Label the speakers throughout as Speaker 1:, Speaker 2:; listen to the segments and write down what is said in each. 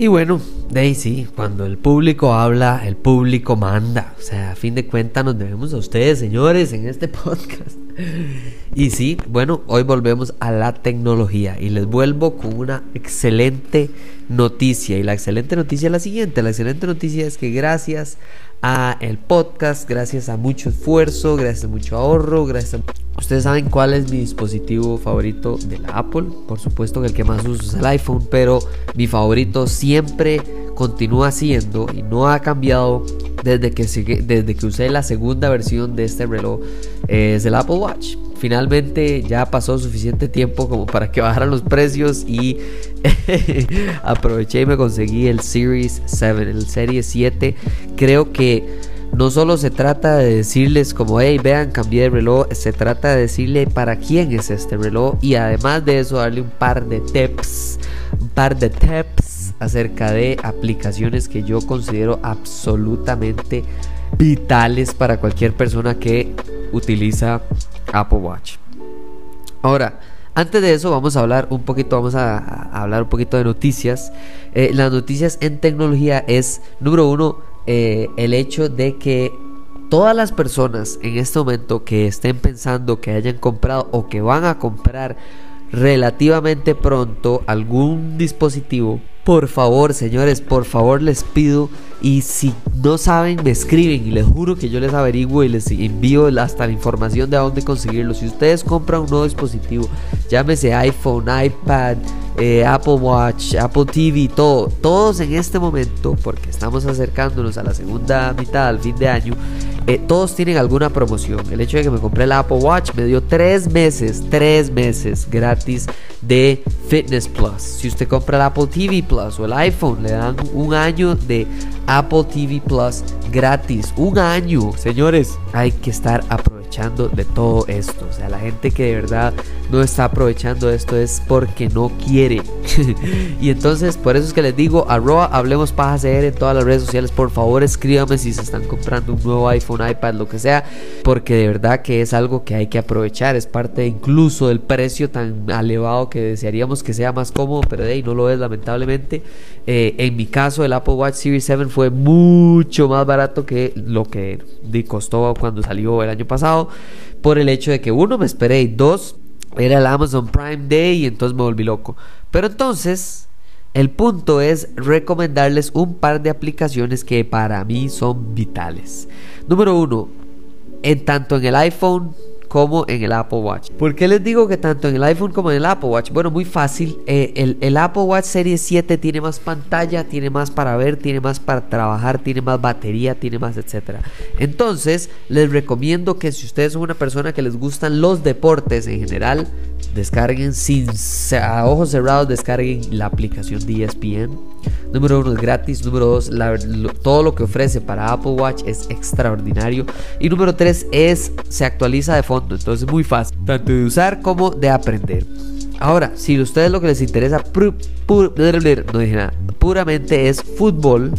Speaker 1: Y bueno, Daisy, cuando el público habla, el público manda. O sea, a fin de cuentas nos debemos a ustedes, señores, en este podcast. Y sí, bueno, hoy volvemos a la tecnología y les vuelvo con una excelente noticia. Y la excelente noticia es la siguiente. La excelente noticia es que gracias a el podcast, gracias a mucho esfuerzo, gracias a mucho ahorro, gracias a Ustedes saben cuál es mi dispositivo favorito de la Apple. Por supuesto que el que más uso es el iPhone, pero mi favorito siempre continúa siendo y no ha cambiado desde que, desde que usé la segunda versión de este reloj. Es el Apple Watch. Finalmente ya pasó suficiente tiempo como para que bajaran los precios y aproveché y me conseguí el Series 7, el Serie 7. Creo que no solo se trata de decirles como, hey, vean, cambié de reloj, se trata de decirle para quién es este reloj y además de eso darle un par de tips, un par de tips acerca de aplicaciones que yo considero absolutamente vitales para cualquier persona que utiliza Apple Watch. Ahora, antes de eso vamos a hablar un poquito, vamos a, hablar un poquito de noticias. Eh, las noticias en tecnología es, número uno, eh, el hecho de que todas las personas en este momento que estén pensando que hayan comprado o que van a comprar relativamente pronto algún dispositivo, por favor, señores, por favor les pido y si no saben, me escriben y les juro que yo les averiguo y les envío hasta la información de a dónde conseguirlo. Si ustedes compran un nuevo dispositivo, llámese iPhone, iPad, eh, Apple Watch, Apple TV, todo, todos en este momento, porque estamos acercándonos a la segunda mitad, al fin de año, eh, todos tienen alguna promoción. El hecho de que me compré el Apple Watch me dio tres meses, tres meses gratis de Fitness Plus. Si usted compra el Apple TV Plus o el iPhone, le dan un año de Apple TV Plus gratis. Un año, señores. Hay que estar aprovechando de todo esto. O sea, la gente que de verdad no está aprovechando esto es porque no quiere. y entonces, por eso es que les digo, arroba hablemos paja CR en todas las redes sociales. Por favor, escríbame si se están comprando un nuevo iPhone, iPad, lo que sea. Porque de verdad que es algo que hay que aprovechar. Es parte incluso del precio tan elevado que desearíamos que sea más cómodo. Pero de ahí no lo es, lamentablemente. Eh, en mi caso, el Apple Watch Series 7 fue mucho más barato que lo que costó cuando salió el año pasado. Por el hecho de que uno me esperé y dos era el Amazon Prime Day y entonces me volví loco. Pero entonces, el punto es recomendarles un par de aplicaciones que para mí son vitales. Número uno, en tanto en el iPhone como en el Apple Watch. ¿Por qué les digo que tanto en el iPhone como en el Apple Watch? Bueno, muy fácil. Eh, el, Apple Watch Series 7 tiene más pantalla, tiene más para ver, tiene más para trabajar, tiene más batería, tiene más, etcétera. Entonces, les recomiendo que si ustedes son una persona que les gustan los deportes en general, descarguen sin a ojos cerrados, descarguen la aplicación de ESPN. Número uno es gratis. Número dos, todo lo que ofrece para Apple Watch es extraordinario. Y número tres es se actualiza de fondo. Entonces es muy fácil, tanto de usar como de aprender. Ahora, si a ustedes lo que les interesa no dije nada, puramente es fútbol,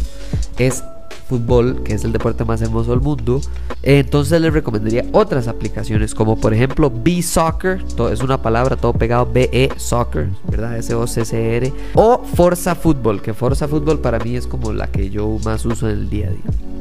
Speaker 1: es fútbol, que es el deporte más hermoso del mundo, entonces les recomendaría otras aplicaciones, como por ejemplo B Soccer, todo, es una palabra todo pegado, BE Soccer, ¿verdad? S-O-C-C-R, o Forza Fútbol, que Forza Fútbol para mí es como la que yo más uso en el día a día.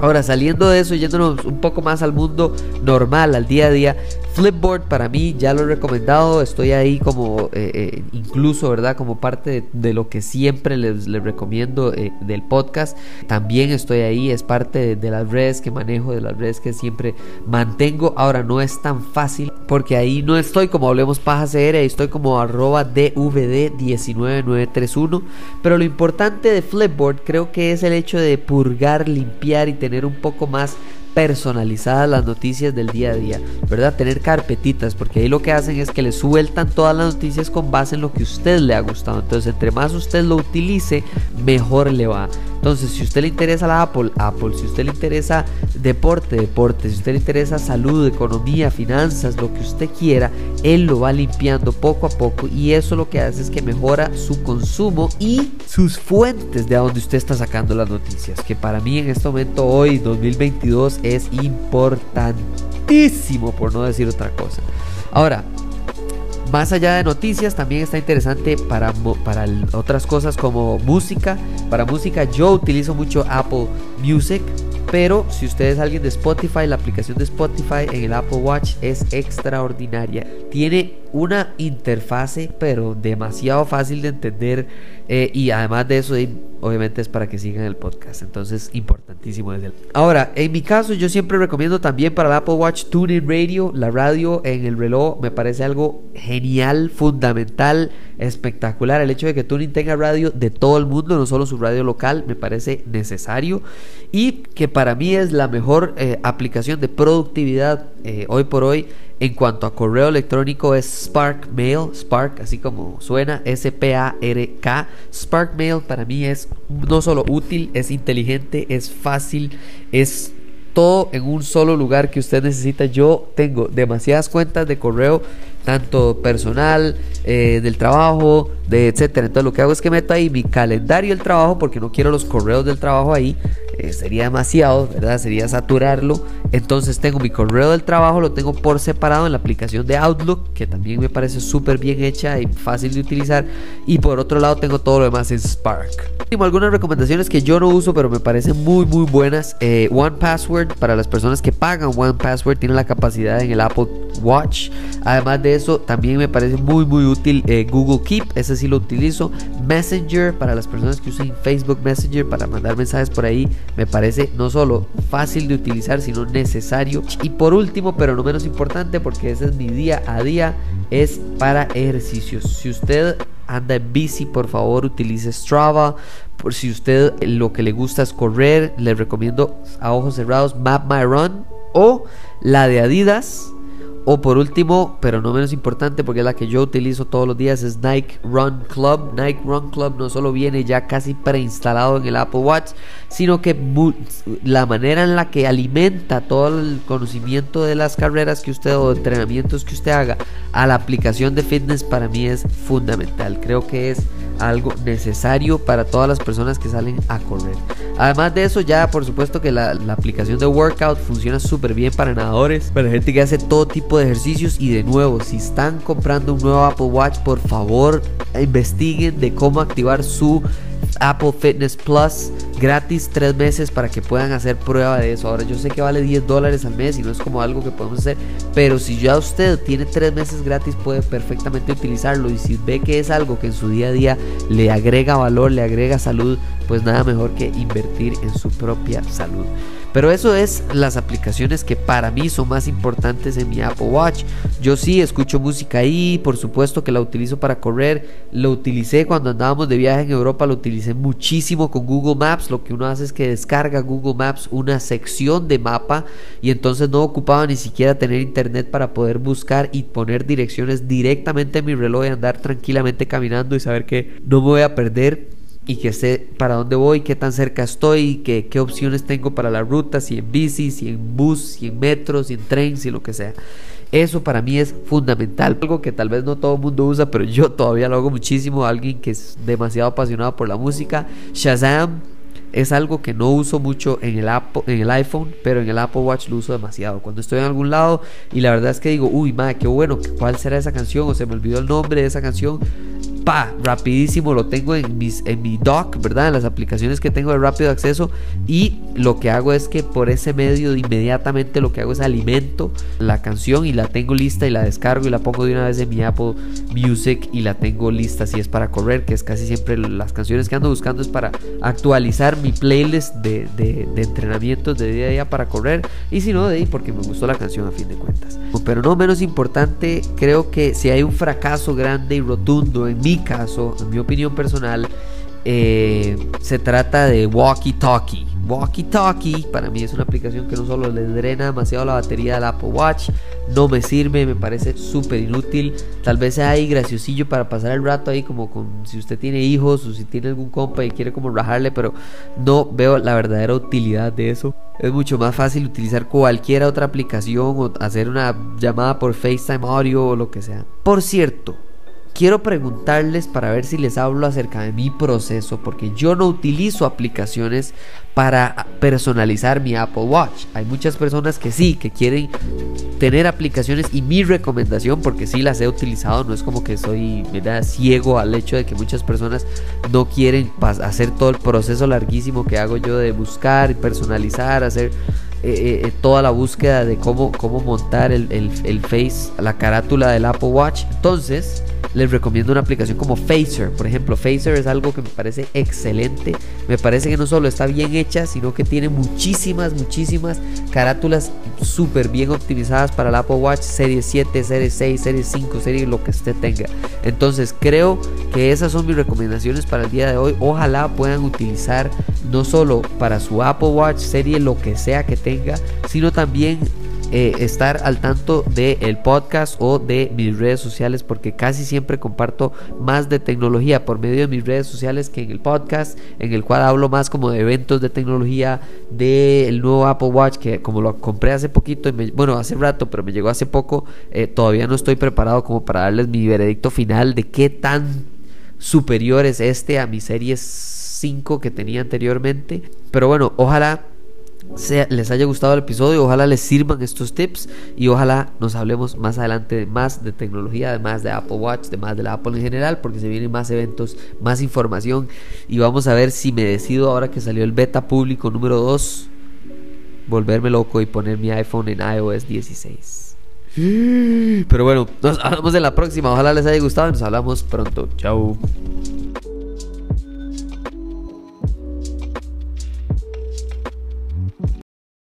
Speaker 1: Ahora, saliendo de eso, yéndonos un poco más al mundo normal, al día a día, Flipboard para mí ya lo he recomendado, estoy ahí como eh, eh, incluso, ¿verdad? Como parte de, lo que siempre les, recomiendo eh, del podcast. También estoy ahí, es parte de, las redes que manejo, de las redes que siempre mantengo. Ahora no es tan fácil porque ahí no estoy como hablemos paja CR, estoy como arroba DVD19931. Pero lo importante de Flipboard creo que es el hecho de purgar, limpiar y tener un poco más personalizadas las noticias del día a día, ¿verdad? Tener carpetitas, porque ahí lo que hacen es que le sueltan todas las noticias con base en lo que usted le ha gustado. Entonces, entre más usted lo utilice, mejor le va. Entonces, si a usted le interesa la Apple, Apple. Si a usted le interesa deporte, deporte. Si a usted le interesa salud, economía, finanzas, lo que usted quiera, él lo va limpiando poco a poco y eso lo que hace es que mejora su consumo y sus fuentes de donde usted está sacando las noticias, que para mí en este momento hoy 2022 es importantísimo por no decir otra cosa. Ahora, más allá de noticias, también está interesante para, para otras cosas como música. Para música yo utilizo mucho Apple Music. Pero si usted es alguien de Spotify, la aplicación de Spotify en el Apple Watch es extraordinaria. Tiene una interfase, pero demasiado fácil de entender. Eh, y además de eso, obviamente es para que sigan el podcast. Entonces, importantísimo desde. Ahora, en mi caso, yo siempre recomiendo también para el Apple Watch TuneIn Radio. La radio en el reloj me parece algo genial, fundamental, espectacular. El hecho de que TuneIn tenga radio de todo el mundo, no solo su radio local, me parece necesario. Y que para mí es la mejor eh, aplicación de productividad eh, hoy por hoy en cuanto a correo electrónico es Spark Mail, Spark, así como suena, S-P-A-R-K. Spark Mail para mí es no solo útil, es inteligente, es fácil, es todo en un solo lugar que usted necesita. Yo tengo demasiadas cuentas de correo, tanto personal, eh, del trabajo, de etcétera. Entonces lo que hago es que meto ahí mi calendario del trabajo porque no quiero los correos del trabajo ahí. Eh, sería demasiado, ¿verdad? Sería saturarlo. Entonces tengo mi correo del trabajo, lo tengo por separado en la aplicación de Outlook, que también me parece súper bien hecha y fácil de utilizar. Y por otro lado tengo todo lo demás en Spark. Algunas recomendaciones que yo no uso, pero me parecen muy, muy buenas. Eh, One Password, para las personas que pagan One Password, tiene la capacidad en el Apple Watch. Además de eso, también me parece muy, muy útil eh, Google Keep, ese sí lo utilizo. Messenger, para las personas que usen Facebook Messenger para mandar mensajes por ahí, me parece no solo fácil de utilizar, sino necesario. Y por último, pero no menos importante, porque ese es mi día a día, es para ejercicios. Si usted anda en bici, por favor utilice Strava. Por si usted lo que le gusta es correr, le recomiendo a ojos cerrados Map My Run o la de Adidas o por último, pero no menos importante, porque es la que yo utilizo todos los días, es Nike Run Club. Nike Run Club no solo viene ya casi preinstalado en el Apple Watch, sino que la manera en la que alimenta todo el conocimiento de las carreras que usted o entrenamientos que usted haga a la aplicación de fitness para mí es fundamental. Creo que es algo necesario para todas las personas que salen a correr. Además de eso, ya por supuesto que la, aplicación de workout funciona súper bien para nadadores, para gente que hace todo tipo de ejercicios. Y de nuevo, si están comprando un nuevo Apple Watch, por favor investiguen de cómo activar su Apple Fitness Plus gratis tres meses para que puedan hacer prueba de eso. Ahora yo sé que vale 10 dólares al mes y no es como algo que podemos hacer, pero si ya usted tiene tres meses gratis puede perfectamente utilizarlo y si ve que es algo que en su día a día le agrega valor, le agrega salud, pues nada mejor que invertir en su propia salud. Pero eso es las aplicaciones que para mí son más importantes en mi Apple Watch. Yo sí escucho música ahí, por supuesto que la utilizo para correr. Lo utilicé cuando andábamos de viaje en Europa, lo utilicé muchísimo con Google Maps. Lo que uno hace es que descarga Google Maps una sección de mapa y entonces no ocupaba ni siquiera tener internet para poder buscar y poner direcciones directamente en mi reloj y andar tranquilamente caminando y saber que no me voy a perder y que sé para dónde voy, qué tan cerca estoy, que, qué opciones tengo para la ruta, si en bici, si en bus, si en metro, si en tren, si lo que sea. Eso para mí es fundamental, algo que tal vez no todo el mundo usa, pero yo todavía lo hago muchísimo. Alguien que es demasiado apasionado por la música, Shazam es algo que no uso mucho en el, en el iPhone, pero en el Apple Watch lo uso demasiado. Cuando estoy en algún lado y la verdad es que digo, uy, madre, qué bueno, ¿cuál será esa canción? O se me olvidó el nombre de esa canción rapidísimo lo tengo en, mis, en mi dock, ¿verdad? En las aplicaciones que tengo de rápido acceso y lo que hago es que por ese medio inmediatamente lo que hago es alimento la canción y la tengo lista y la descargo y la pongo de una vez en mi Apple Music y la tengo lista si es para correr, que es casi siempre las canciones que ando buscando es para actualizar mi playlist de, de, de entrenamientos de día a día para correr y si no de ahí porque me gustó la canción a fin de cuentas. Pero no menos importante, creo que si hay un fracaso grande y rotundo en mi caso, en mi opinión personal, eh, se trata de walkie talkie. Walkie Talkie. Para mí es una aplicación que no solo le drena demasiado la batería del Apple Watch, no me sirve, me parece súper inútil. Tal vez sea ahí graciosillo para pasar el rato ahí como con si usted tiene hijos o si tiene algún compa y quiere como rajarle, pero no veo la verdadera utilidad de eso. Es mucho más fácil utilizar cualquier otra aplicación o hacer una llamada por FaceTime audio o lo que sea. Por cierto, quiero preguntarles para ver si les hablo acerca de mi proceso, porque yo no utilizo aplicaciones para personalizar mi Apple Watch. Hay muchas personas que sí, que quieren tener aplicaciones y mi recomendación, porque sí las he utilizado, no es como que soy ciego al hecho de que muchas personas no quieren hacer todo el proceso larguísimo que hago yo de buscar y personalizar, hacer eh, eh, eh, toda la búsqueda de cómo, cómo montar el, el face, la carátula del Apple Watch. Entonces, les recomiendo una aplicación como Phaser. Por ejemplo, Phaser es algo que me parece excelente. Me parece que no solo está bien hecha, sino que tiene muchísimas, muchísimas carátulas súper bien optimizadas para el Apple Watch Serie 7, Serie 6, Serie 5, Serie lo que usted tenga. Entonces creo que esas son mis recomendaciones para el día de hoy. Ojalá puedan utilizar no solo para su Apple Watch Serie lo que sea que tenga, sino también eh, estar al tanto del el podcast o de mis redes sociales porque casi siempre comparto más de tecnología por medio de mis redes sociales que en el podcast en el cual hablo más como de eventos de tecnología del nuevo Apple Watch que como lo compré hace poquito y bueno hace rato pero me llegó hace poco eh, todavía no estoy preparado como para darles mi veredicto final de qué tan superior es este a mi serie 5 que tenía anteriormente. Pero bueno ojalá les haya gustado el episodio, ojalá les sirvan estos tips y ojalá nos hablemos más adelante de más de tecnología, además de Apple Watch, de más de la Apple en general, porque se vienen más eventos, más información y vamos a ver si me decido ahora que salió el beta público número 2, volverme loco y poner mi iPhone en iOS 16. Pero bueno, nos hablamos en la próxima, ojalá les haya gustado y nos hablamos pronto. Chao.